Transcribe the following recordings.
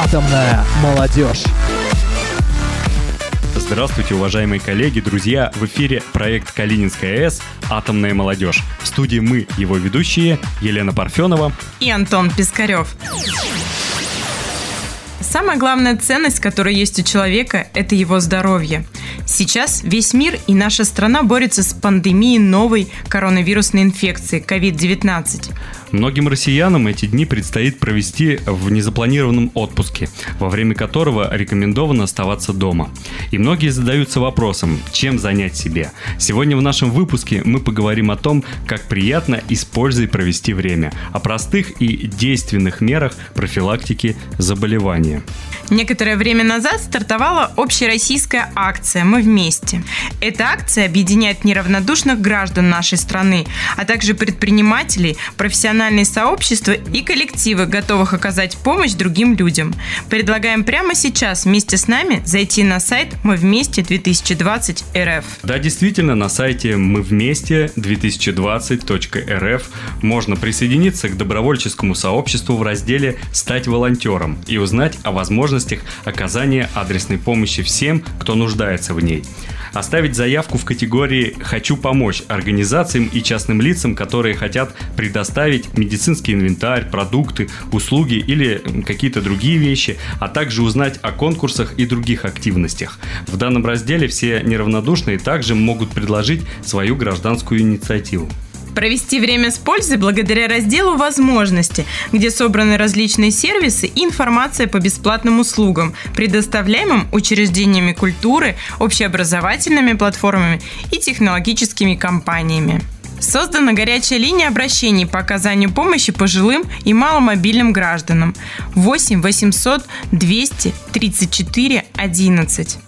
Атомная молодежь. Здравствуйте, уважаемые коллеги, друзья! В эфире проект Калининская АЭС «Атомная молодежь». В студии мы, его ведущие, Елена Парфенова и Антон Пискарев. Самая главная ценность, которая есть у человека, это его здоровье. Сейчас весь мир и наша страна борются с пандемией новой коронавирусной инфекции COVID-19. Многим россиянам эти дни предстоит провести в незапланированном отпуске, во время которого рекомендовано оставаться дома. И многие задаются вопросом, чем занять себе. Сегодня в нашем выпуске мы поговорим о том, как приятно и с пользой провести время, о простых и действенных мерах профилактики заболевания. Некоторое время назад стартовала общероссийская акция «Мы вместе». Эта акция объединяет неравнодушных граждан нашей страны, а также предпринимателей, профессиональные сообщества и коллективы, готовых оказать помощь другим людям. Предлагаем прямо сейчас вместе с нами зайти на сайт «Мы вместе 2020 РФ». Да, действительно, на сайте «Мы вместе 2020.рф» можно присоединиться к добровольческому сообществу в разделе «Стать волонтером» и узнать о возможностях оказания адресной помощи всем, кто нуждается в ней. Оставить заявку в категории «Хочу помочь» организациям и частным лицам, которые хотят предоставить медицинский инвентарь, продукты, услуги или какие-то другие вещи, а также узнать о конкурсах и других активностях. В данном разделе все неравнодушные также могут предложить свою гражданскую инициативу. Провести время с пользой благодаря разделу «Возможности», где собраны различные сервисы и информация по бесплатным услугам, предоставляемым учреждениями культуры, общеобразовательными платформами и технологическими компаниями. Создана горячая линия обращений по оказанию помощи пожилым и маломобильным гражданам 8 800 200 34 11.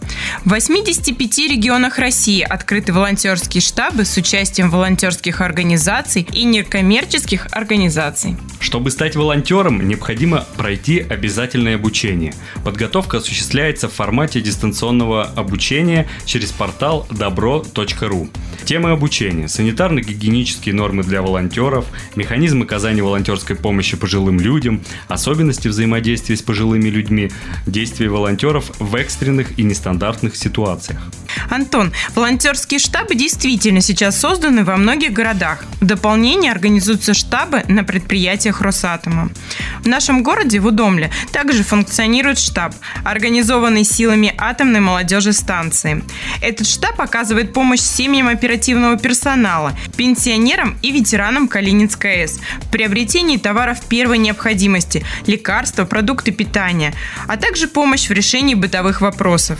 В 85 регионах России открыты волонтерские штабы с участием волонтерских организаций и некоммерческих организаций. Чтобы стать волонтером, необходимо пройти обязательное обучение. Подготовка осуществляется в формате дистанционного обучения через портал добро.ру. Темы обучения – санитарно-гигиенические нормы для волонтеров, механизм оказания волонтерской помощи пожилым людям, особенности взаимодействия с пожилыми людьми, действия волонтеров в экстренных и нестандартных ситуациях. Антон, волонтерские штабы действительно сейчас созданы во многих городах. В дополнение организуются штабы на предприятиях Росатома. В нашем городе, в Удомле, также функционирует штаб, организованный силами атомной молодежи станции. Этот штаб оказывает помощь семьям оперативного персонала, пенсионерам и ветеранам Калининской АЭС в приобретении товаров первой необходимости, лекарства, продукты питания, а также помощь в решении бытовых вопросов.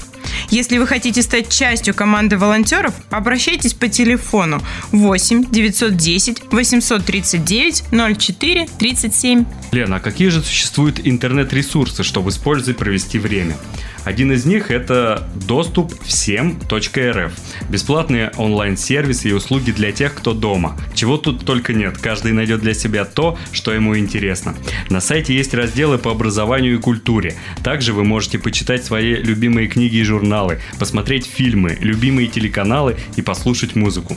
Если вы хотите стать частью команды волонтеров, обращайтесь по телефону 8 910 839 04 37. Лена, а какие же существуют интернет-ресурсы, чтобы использовать и провести время? Один из них это доступ всем.рф. Бесплатные онлайн-сервисы и услуги для тех, кто дома. Чего тут только нет, каждый найдет для себя то, что ему интересно. На сайте есть разделы по образованию и культуре. Также вы можете почитать свои любимые книги и журналы, посмотреть фильмы, любимые телеканалы и послушать музыку.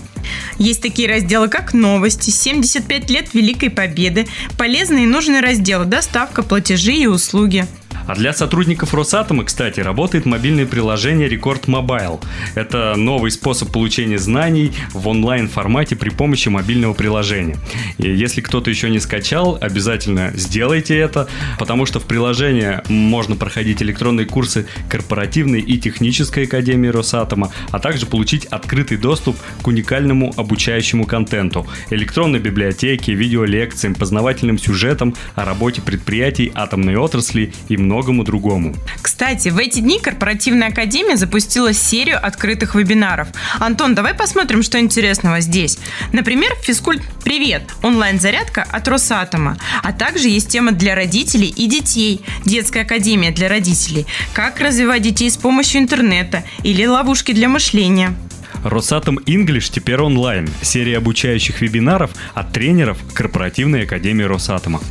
Есть такие разделы, как новости, 75 лет Великой Победы, полезные и нужные разделы, доставка, платежи и услуги. А для сотрудников Росатома, кстати, работает мобильное приложение Рекорд Mobile. Это новый способ получения знаний в онлайн-формате при помощи мобильного приложения. И если кто-то еще не скачал, обязательно сделайте это, потому что в приложении можно проходить электронные курсы корпоративной и технической академии Росатома, а также получить открытый доступ к уникальному обучающему контенту, электронной библиотеке, видеолекциям, познавательным сюжетам о работе предприятий атомной отрасли и многому многому другому. Кстати, в эти дни Корпоративная Академия запустила серию открытых вебинаров. Антон, давай посмотрим, что интересного здесь. Например, физкульт «Привет» – онлайн-зарядка от Росатома. А также есть тема для родителей и детей – детская академия для родителей. Как развивать детей с помощью интернета или ловушки для мышления. Росатом English теперь онлайн. Серия обучающих вебинаров от тренеров Корпоративной Академии Росатома.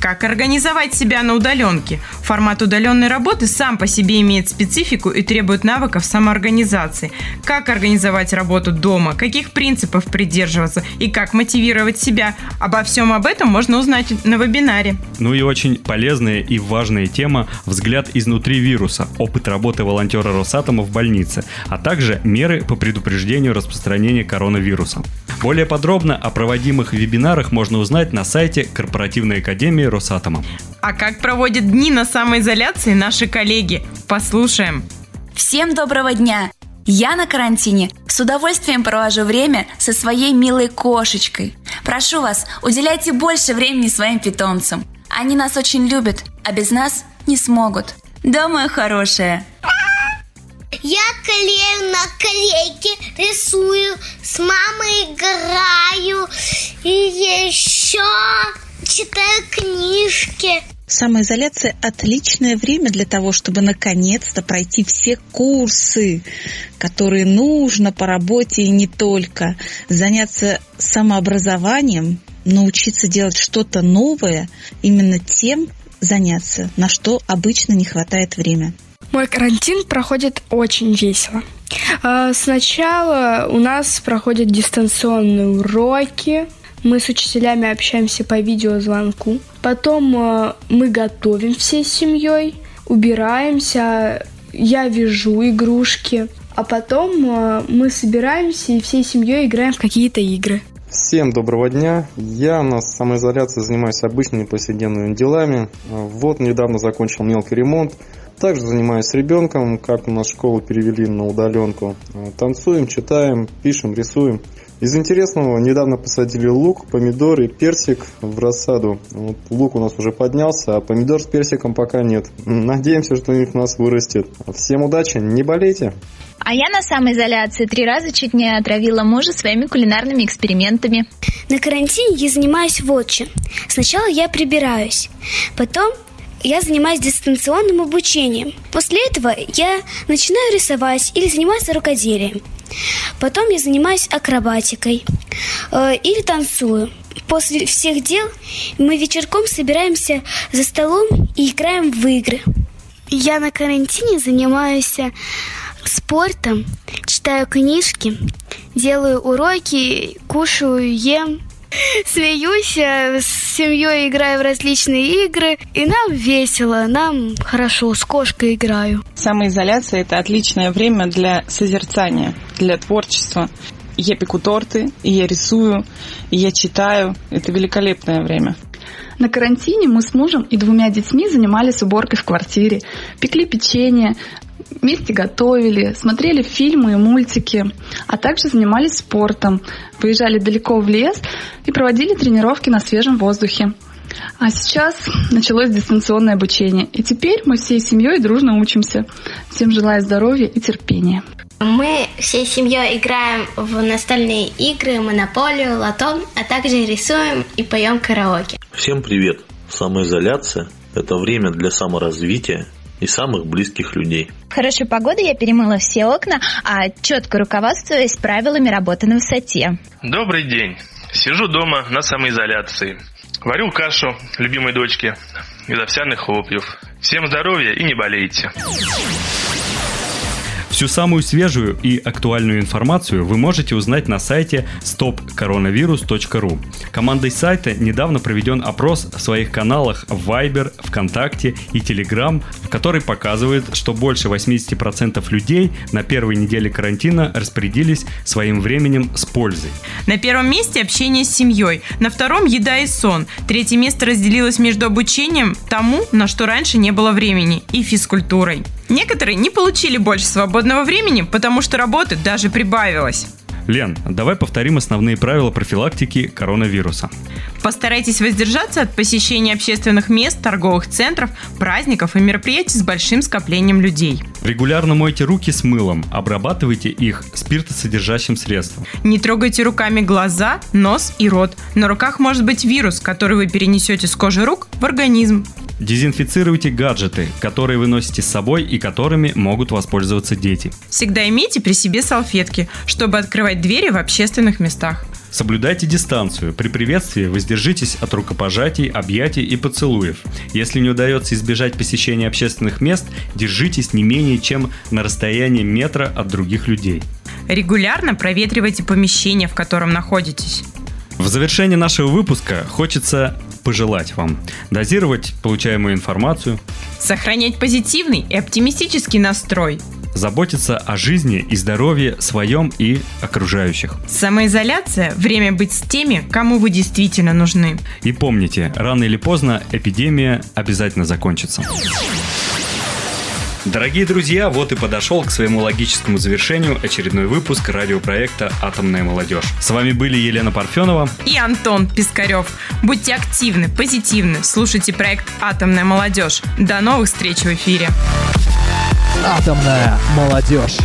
Как организовать себя на удаленке? Формат удаленной работы сам по себе имеет специфику и требует навыков самоорганизации. Как организовать работу дома? Каких принципов придерживаться? И как мотивировать себя? Обо всем об этом можно узнать на вебинаре. Ну и очень полезная и важная тема «Взгляд изнутри вируса. Опыт работы волонтера Росатома в больнице», а также меры по предупреждению распространения коронавируса. Более подробно о проводимых вебинарах можно узнать на сайте Корпоративной академии Росатома. А как проводят дни на самоизоляции наши коллеги? Послушаем. Всем доброго дня! Я на карантине с удовольствием провожу время со своей милой кошечкой. Прошу вас, уделяйте больше времени своим питомцам. Они нас очень любят, а без нас не смогут. Да, моя хорошая. Я клею наклейки, рисую, с мамой играю и еще читаю книжки. Самоизоляция – отличное время для того, чтобы наконец-то пройти все курсы, которые нужно по работе и не только. Заняться самообразованием, научиться делать что-то новое, именно тем заняться, на что обычно не хватает времени. Мой карантин проходит очень весело. А, сначала у нас проходят дистанционные уроки, мы с учителями общаемся по видеозвонку. Потом э, мы готовим всей семьей, убираемся, я вяжу игрушки. А потом э, мы собираемся и всей семьей играем в какие-то игры. Всем доброго дня. Я на самоизоляции занимаюсь обычными повседневными делами. Вот недавно закончил мелкий ремонт. Также занимаюсь с ребенком, как у нас школу перевели на удаленку. Танцуем, читаем, пишем, рисуем. Из интересного, недавно посадили лук, помидоры, персик в рассаду. Вот лук у нас уже поднялся, а помидор с персиком пока нет. Надеемся, что у них у нас вырастет. Всем удачи, не болейте! А я на самоизоляции три раза чуть не отравила мужа своими кулинарными экспериментами. На карантине я занимаюсь вот чем. Сначала я прибираюсь, потом я занимаюсь дистанционным обучением. После этого я начинаю рисовать или заниматься рукоделием. Потом я занимаюсь акробатикой э, или танцую. После всех дел мы вечерком собираемся за столом и играем в игры. Я на карантине занимаюсь спортом, читаю книжки, делаю уроки, кушаю, ем. Смеюсь, с семьей играю в различные игры, и нам весело, нам хорошо, с кошкой играю. Самоизоляция – это отличное время для созерцания, для творчества. Я пеку торты, и я рисую, и я читаю. Это великолепное время. На карантине мы с мужем и двумя детьми занимались уборкой в квартире, пекли печенье, вместе готовили, смотрели фильмы и мультики, а также занимались спортом, выезжали далеко в лес и проводили тренировки на свежем воздухе. А сейчас началось дистанционное обучение, и теперь мы всей семьей дружно учимся. Всем желаю здоровья и терпения. Мы всей семьей играем в настольные игры, монополию, лото, а также рисуем и поем караоке. Всем привет! Самоизоляция – это время для саморазвития и самых близких людей. В хорошую погоду я перемыла все окна, а четко руководствуясь правилами работы на высоте. Добрый день. Сижу дома на самоизоляции. Варю кашу любимой дочке из овсяных хлопьев. Всем здоровья и не болейте. Всю самую свежую и актуальную информацию вы можете узнать на сайте stopcoronavirus.ru. Командой сайта недавно проведен опрос в своих каналах Viber, ВКонтакте и Telegram, который показывает, что больше 80% людей на первой неделе карантина распорядились своим временем с пользой. На первом месте общение с семьей, на втором еда и сон. Третье место разделилось между обучением тому, на что раньше не было времени, и физкультурой. Некоторые не получили больше свободного времени, потому что работы даже прибавилось. Лен, давай повторим основные правила профилактики коронавируса. Постарайтесь воздержаться от посещения общественных мест, торговых центров, праздников и мероприятий с большим скоплением людей. Регулярно мойте руки с мылом, обрабатывайте их спиртосодержащим средством. Не трогайте руками глаза, нос и рот. На руках может быть вирус, который вы перенесете с кожи рук в организм. Дезинфицируйте гаджеты, которые вы носите с собой и которыми могут воспользоваться дети. Всегда имейте при себе салфетки, чтобы открывать двери в общественных местах. Соблюдайте дистанцию. При приветствии воздержитесь от рукопожатий, объятий и поцелуев. Если не удается избежать посещения общественных мест, держитесь не менее чем на расстоянии метра от других людей. Регулярно проветривайте помещение, в котором находитесь. В завершении нашего выпуска хочется пожелать вам дозировать получаемую информацию, Сохранять позитивный и оптимистический настрой. заботиться о жизни и здоровье своем и окружающих. Самоизоляция – время быть с теми, кому вы действительно нужны. И помните, рано или поздно эпидемия обязательно закончится. Дорогие друзья, вот и подошел к своему логическому завершению очередной выпуск радиопроекта «Атомная молодежь». С вами были Елена Парфенова И Антон Пискарев. Будьте активны, позитивны, слушайте проект «Атомная молодежь». До новых встреч в эфире. Атомная молодежь.